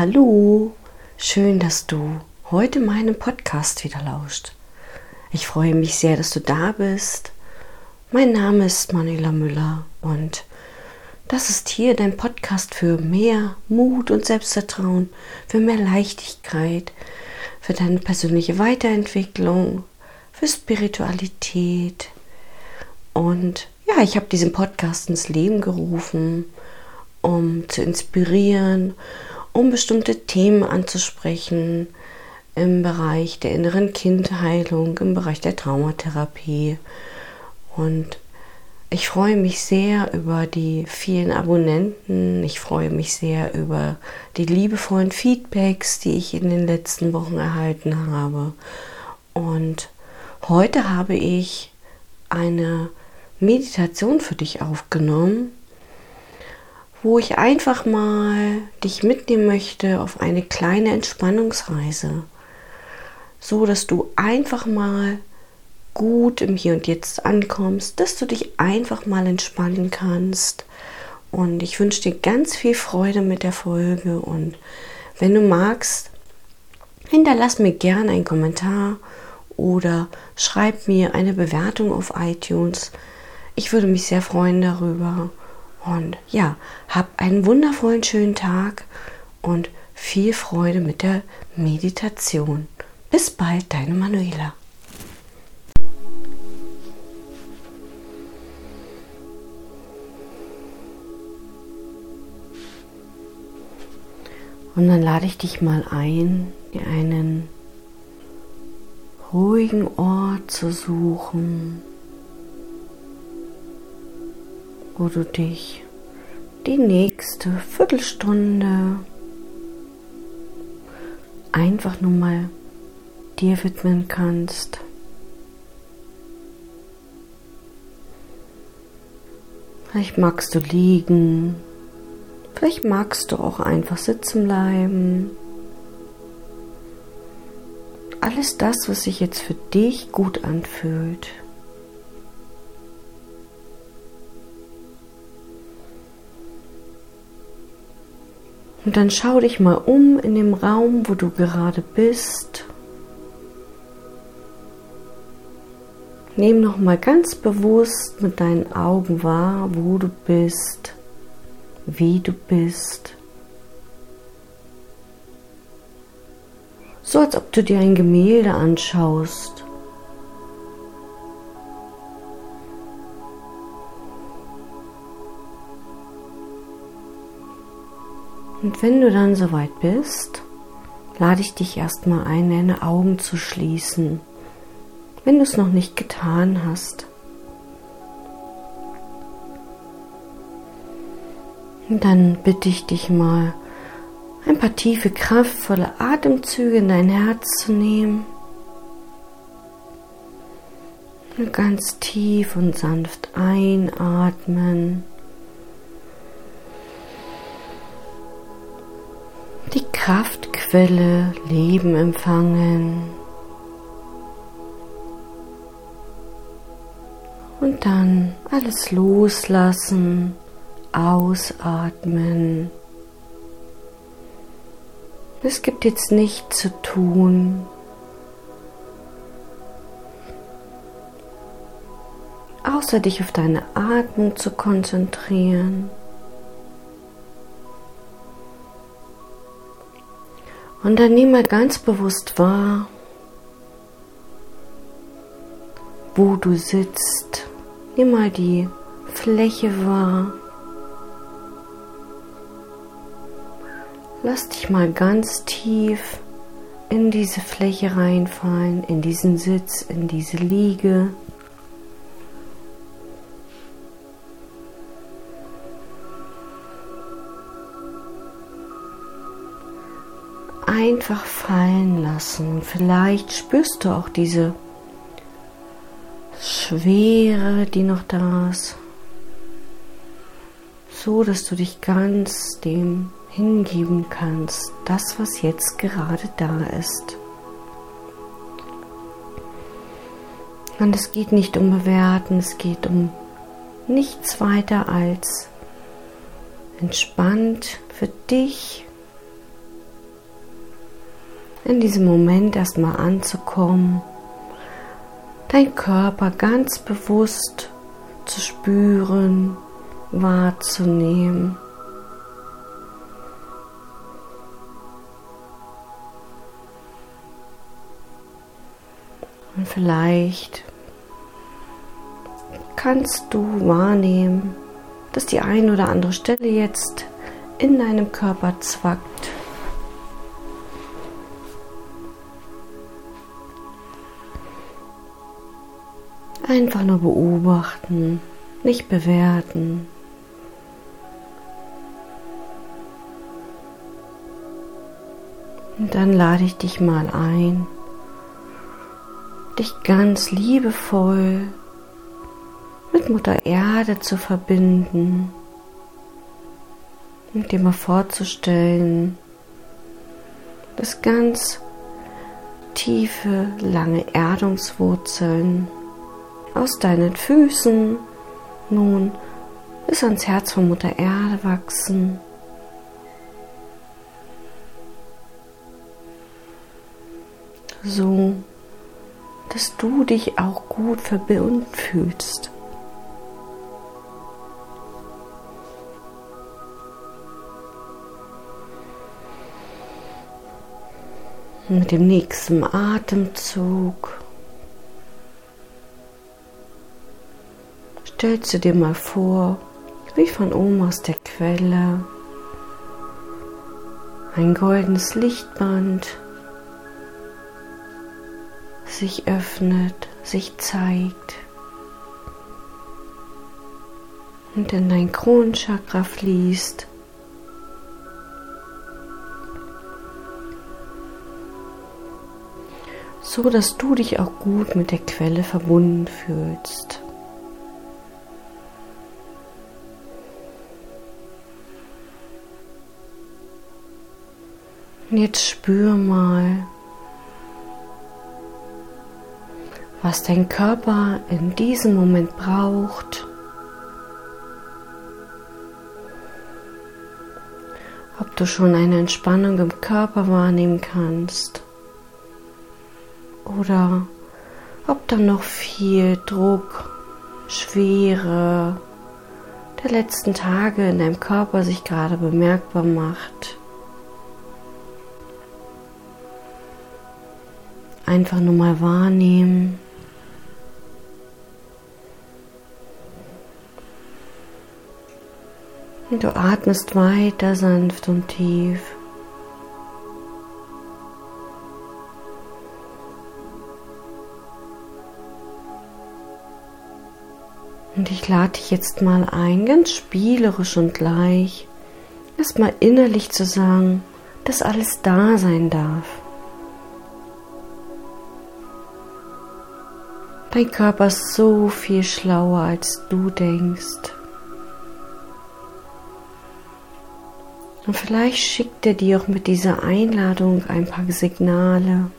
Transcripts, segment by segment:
hallo. Schön, dass du heute meinem Podcast wieder lauscht. Ich freue mich sehr, dass du da bist. Mein Name ist Manuela Müller und das ist hier dein Podcast für mehr Mut und Selbstvertrauen, für mehr Leichtigkeit, für deine persönliche Weiterentwicklung, für Spiritualität. Und ja, ich habe diesen Podcast ins Leben gerufen, um zu inspirieren, um bestimmte Themen anzusprechen im Bereich der inneren Kindheilung, im Bereich der Traumatherapie. Und ich freue mich sehr über die vielen Abonnenten. Ich freue mich sehr über die liebevollen Feedbacks, die ich in den letzten Wochen erhalten habe. Und heute habe ich eine Meditation für dich aufgenommen, wo ich einfach mal dich mitnehmen möchte auf eine kleine Entspannungsreise, so dass du einfach mal gut im Hier und Jetzt ankommst, dass du dich einfach mal entspannen kannst. Und ich wünsche dir ganz viel Freude mit der Folge. Und wenn du magst, hinterlass mir gerne einen Kommentar oder schreib mir eine Bewertung auf iTunes. Ich würde mich sehr freuen darüber. Und ja, hab einen wundervollen schönen Tag und viel Freude mit der Meditation. Bis bald, deine Manuela. Und dann lade ich dich mal ein, dir einen ruhigen Ort zu suchen, wo du dich die nächste Viertelstunde einfach nur mal dir widmen kannst. Vielleicht magst du liegen Vielleicht magst du auch einfach sitzen bleiben. Alles das, was sich jetzt für dich gut anfühlt. Und dann schau dich mal um in dem Raum, wo du gerade bist. Nimm noch mal ganz bewusst mit deinen Augen wahr, wo du bist wie du bist. So als ob du dir ein Gemälde anschaust. Und wenn du dann soweit bist, lade ich dich erstmal ein, deine Augen zu schließen, wenn du es noch nicht getan hast. Und dann bitte ich dich mal, ein paar tiefe, kraftvolle Atemzüge in dein Herz zu nehmen. Und ganz tief und sanft einatmen. Die Kraftquelle Leben empfangen. Und dann alles loslassen Ausatmen. Es gibt jetzt nichts zu tun. Außer dich auf deine Atmung zu konzentrieren. Und dann nimm mal ganz bewusst wahr, wo du sitzt. Nimm mal die Fläche wahr. Lass dich mal ganz tief in diese Fläche reinfallen, in diesen Sitz, in diese Liege. Einfach fallen lassen. Vielleicht spürst du auch diese Schwere, die noch da ist, so dass du dich ganz dem hingeben kannst, das, was jetzt gerade da ist. Und es geht nicht um Bewerten, es geht um nichts weiter als entspannt für dich in diesem Moment erstmal anzukommen, dein Körper ganz bewusst zu spüren, wahrzunehmen. Und vielleicht kannst du wahrnehmen, dass die eine oder andere Stelle jetzt in deinem Körper zwackt. Einfach nur beobachten, nicht bewerten. Und dann lade ich dich mal ein, dich ganz liebevoll mit Mutter Erde zu verbinden und dir mal vorzustellen, dass ganz tiefe, lange Erdungswurzeln aus deinen Füßen nun bis ans Herz von Mutter Erde wachsen. So, dass du dich auch gut verbunden fühlst. Mit dem nächsten Atemzug stellst du dir mal vor, wie von oben aus der Quelle ein goldenes Lichtband sich öffnet, sich zeigt und in dein Kronenchakra fließt. so dass du dich auch gut mit der Quelle verbunden fühlst. Und jetzt spür mal, was dein Körper in diesem Moment braucht. Ob du schon eine Entspannung im Körper wahrnehmen kannst oder ob da noch viel Druck, Schwere der letzten Tage in deinem Körper sich gerade bemerkbar macht. Einfach nur mal wahrnehmen. Du atmest weiter sanft und tief. Und ich lade dich jetzt mal ein, ganz spielerisch und gleich, erstmal innerlich zu sagen, dass alles da sein darf. Dein Körper ist so viel schlauer, als du denkst. Und vielleicht schickt er dir auch mit dieser Einladung ein paar Signale.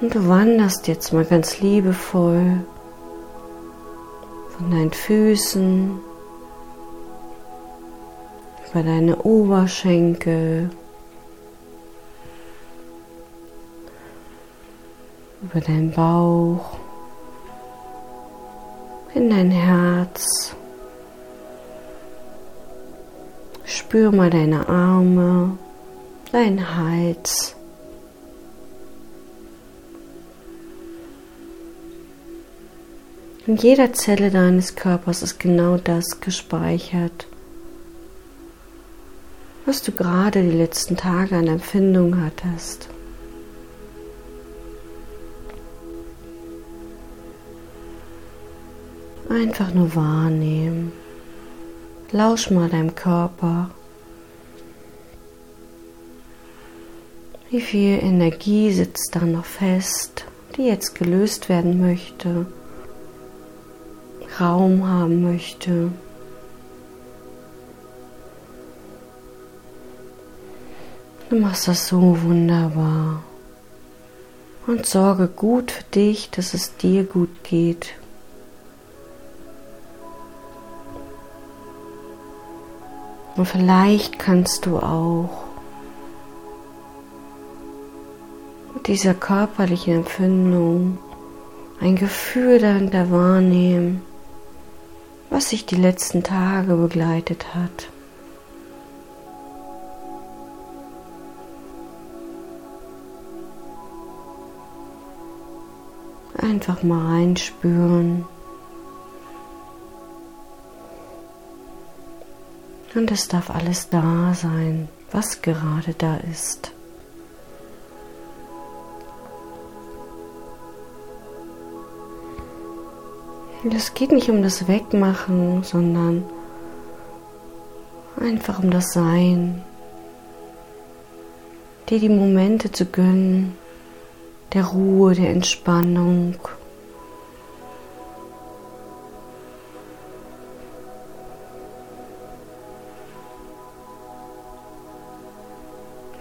Und du wanderst jetzt mal ganz liebevoll von deinen Füßen über deine Oberschenkel, über deinen Bauch, in dein Herz. Spür mal deine Arme, deinen Hals. In jeder Zelle deines Körpers ist genau das gespeichert, was du gerade die letzten Tage an Empfindung hattest. Einfach nur wahrnehmen. Lausch mal deinem Körper. Wie viel Energie sitzt da noch fest, die jetzt gelöst werden möchte? Raum haben möchte. Du machst das so wunderbar. und sorge gut für dich, dass es dir gut geht. Und vielleicht kannst du auch dieser körperlichen Empfindung ein Gefühl dahinter wahrnehmen, was sich die letzten Tage begleitet hat. Einfach mal reinspüren. Und es darf alles da sein, was gerade da ist. Es geht nicht um das Wegmachen, sondern einfach um das Sein. Dir die Momente zu gönnen, der Ruhe, der Entspannung.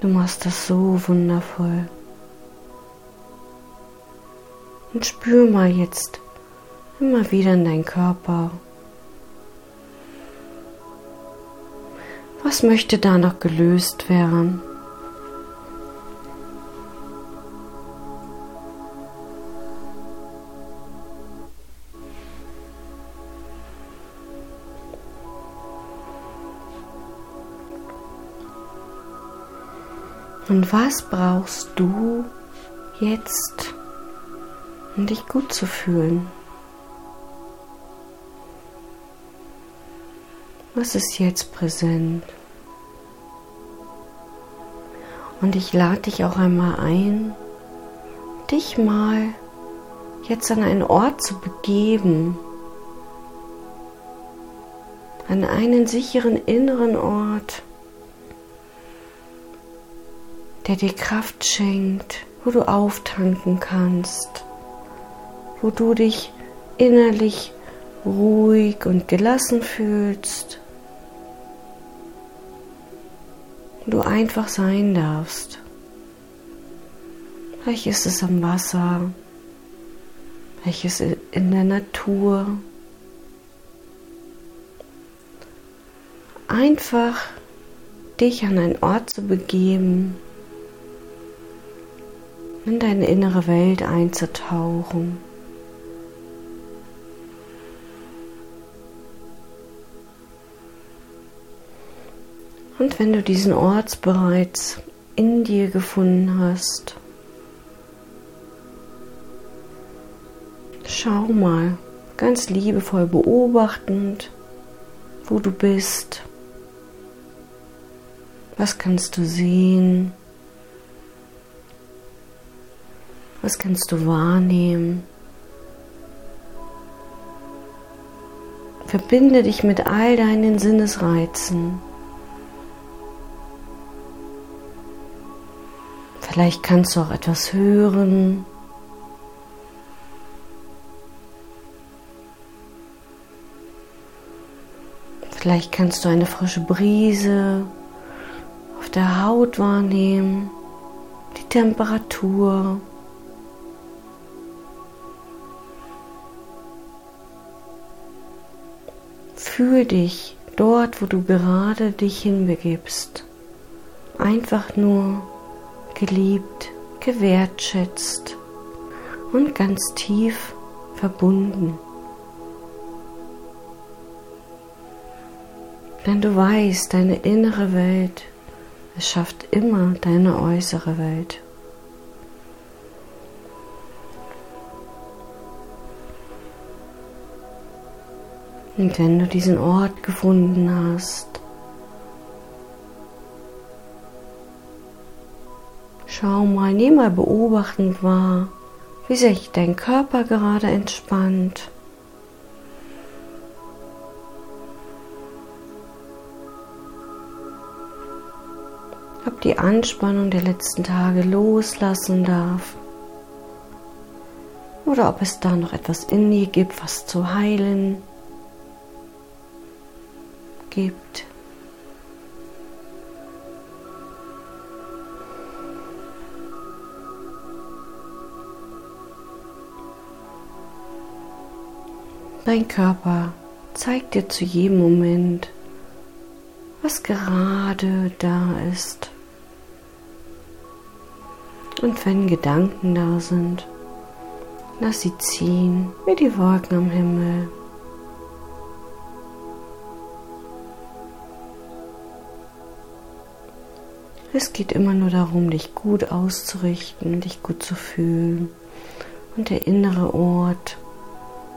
Du machst das so wundervoll. Und spür mal jetzt immer wieder in deinen Körper. Was möchte da noch gelöst werden? Und was brauchst du jetzt, um dich gut zu fühlen? Was ist jetzt präsent? Und ich lade dich auch einmal ein, dich mal jetzt an einen Ort zu begeben, an einen sicheren inneren Ort, der dir Kraft schenkt, wo du auftanken kannst, wo du dich innerlich ruhig und gelassen fühlst, du einfach sein darfst. Vielleicht ist es am Wasser, vielleicht ist es in der Natur. Einfach dich an einen Ort zu begeben, in deine innere Welt einzutauchen. Und wenn du diesen Ort bereits in dir gefunden hast, schau mal ganz liebevoll beobachtend, wo du bist. Was kannst du sehen? Was kannst du wahrnehmen? Verbinde dich mit all deinen Sinnesreizen. Vielleicht kannst du auch etwas hören. Vielleicht kannst du eine frische Brise auf der Haut wahrnehmen, die Temperatur. Fühl dich dort, wo du gerade dich hinbegibst. Einfach nur geliebt, gewertschätzt und ganz tief verbunden. Denn du weißt, deine innere Welt es schafft immer deine äußere Welt. Und wenn du diesen Ort gefunden hast, Schau mal, nimm mal beobachtend wahr, wie sich dein Körper gerade entspannt. Ob die Anspannung der letzten Tage loslassen darf. Oder ob es da noch etwas in dir gibt, was zu heilen gibt. Dein Körper zeigt dir zu jedem Moment, was gerade da ist. Und wenn Gedanken da sind, lass sie ziehen wie die Wolken am Himmel. Es geht immer nur darum, dich gut auszurichten, dich gut zu fühlen. Und der innere Ort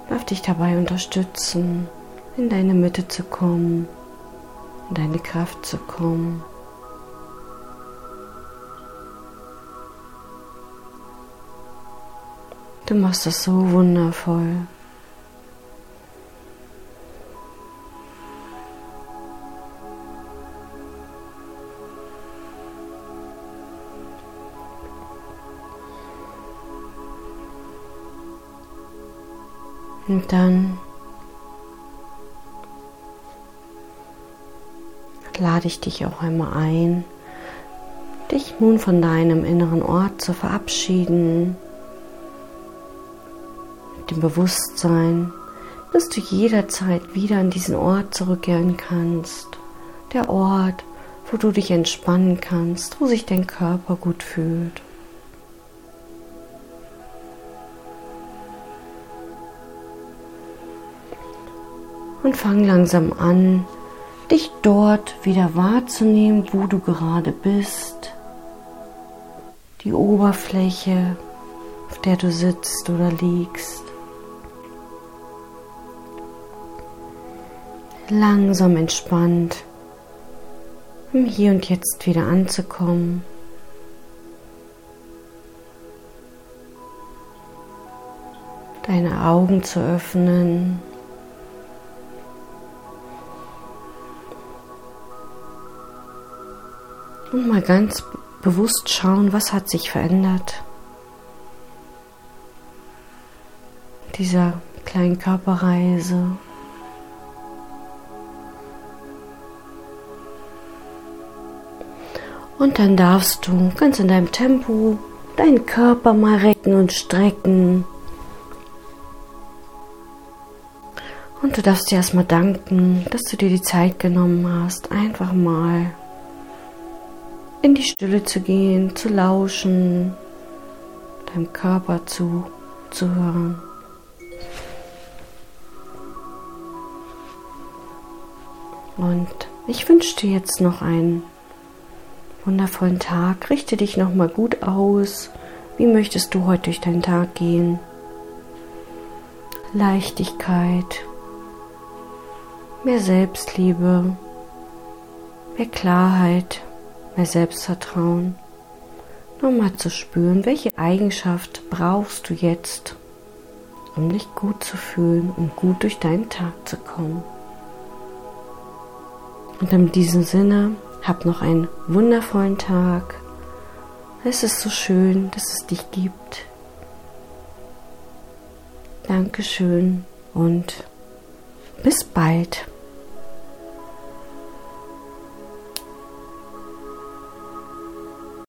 darf dich dabei unterstützen, in deine Mitte zu kommen, in deine Kraft zu kommen. Du machst das so wundervoll. Und dann lade ich dich auch einmal ein, dich nun von deinem inneren Ort zu verabschieden, mit dem Bewusstsein, dass du jederzeit wieder an diesen Ort zurückkehren kannst. Der Ort, wo du dich entspannen kannst, wo sich dein Körper gut fühlt. Und fang langsam an, dich dort wieder wahrzunehmen, wo du gerade bist. Die Oberfläche, auf der du sitzt oder liegst. Langsam entspannt, um hier und jetzt wieder anzukommen. Deine Augen zu öffnen. Und mal ganz bewusst schauen, was hat sich verändert. Dieser kleinen Körperreise. Und dann darfst du ganz in deinem Tempo deinen Körper mal recken und strecken. Und du darfst dir erstmal danken, dass du dir die Zeit genommen hast, einfach mal in die Stille zu gehen, zu lauschen, deinem Körper zuzuhören. Und ich wünsche dir jetzt noch einen wundervollen Tag. Richte dich noch mal gut aus. Wie möchtest du heute durch deinen Tag gehen? Leichtigkeit, mehr Selbstliebe, mehr Klarheit, mehr Selbstvertrauen. Nochmal zu spüren, welche Eigenschaft brauchst du jetzt, um dich gut zu fühlen und gut durch deinen Tag zu kommen. Und in diesem Sinne, hab noch einen wundervollen Tag. Es ist so schön, dass es dich gibt. Dankeschön und bis bald.